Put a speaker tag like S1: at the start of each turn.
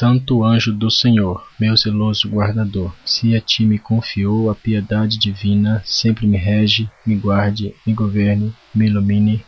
S1: Santo anjo do Senhor, meu zeloso guardador, se a ti me confiou a piedade divina, sempre me rege, me guarde, me governe, me ilumine,